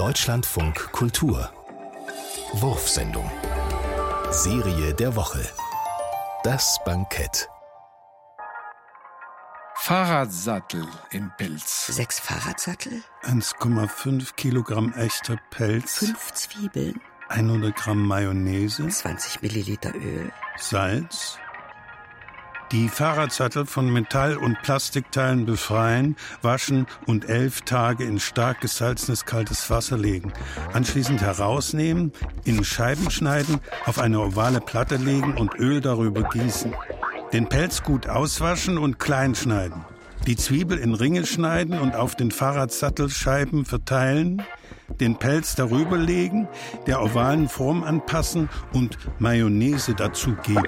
Deutschlandfunk Kultur. Wurfsendung. Serie der Woche. Das Bankett. Fahrradsattel im Pelz. Sechs Fahrradsattel, 1,5 Kilogramm echter Pelz, fünf Zwiebeln, 100 Gramm Mayonnaise, 20 Milliliter Öl, Salz. Die Fahrradsattel von Metall- und Plastikteilen befreien, waschen und elf Tage in stark gesalzenes kaltes Wasser legen. Anschließend herausnehmen, in Scheiben schneiden, auf eine ovale Platte legen und Öl darüber gießen. Den Pelz gut auswaschen und klein schneiden. Die Zwiebel in Ringe schneiden und auf den Fahrradsattelscheiben verteilen. Den Pelz darüber legen, der ovalen Form anpassen und Mayonnaise dazugeben.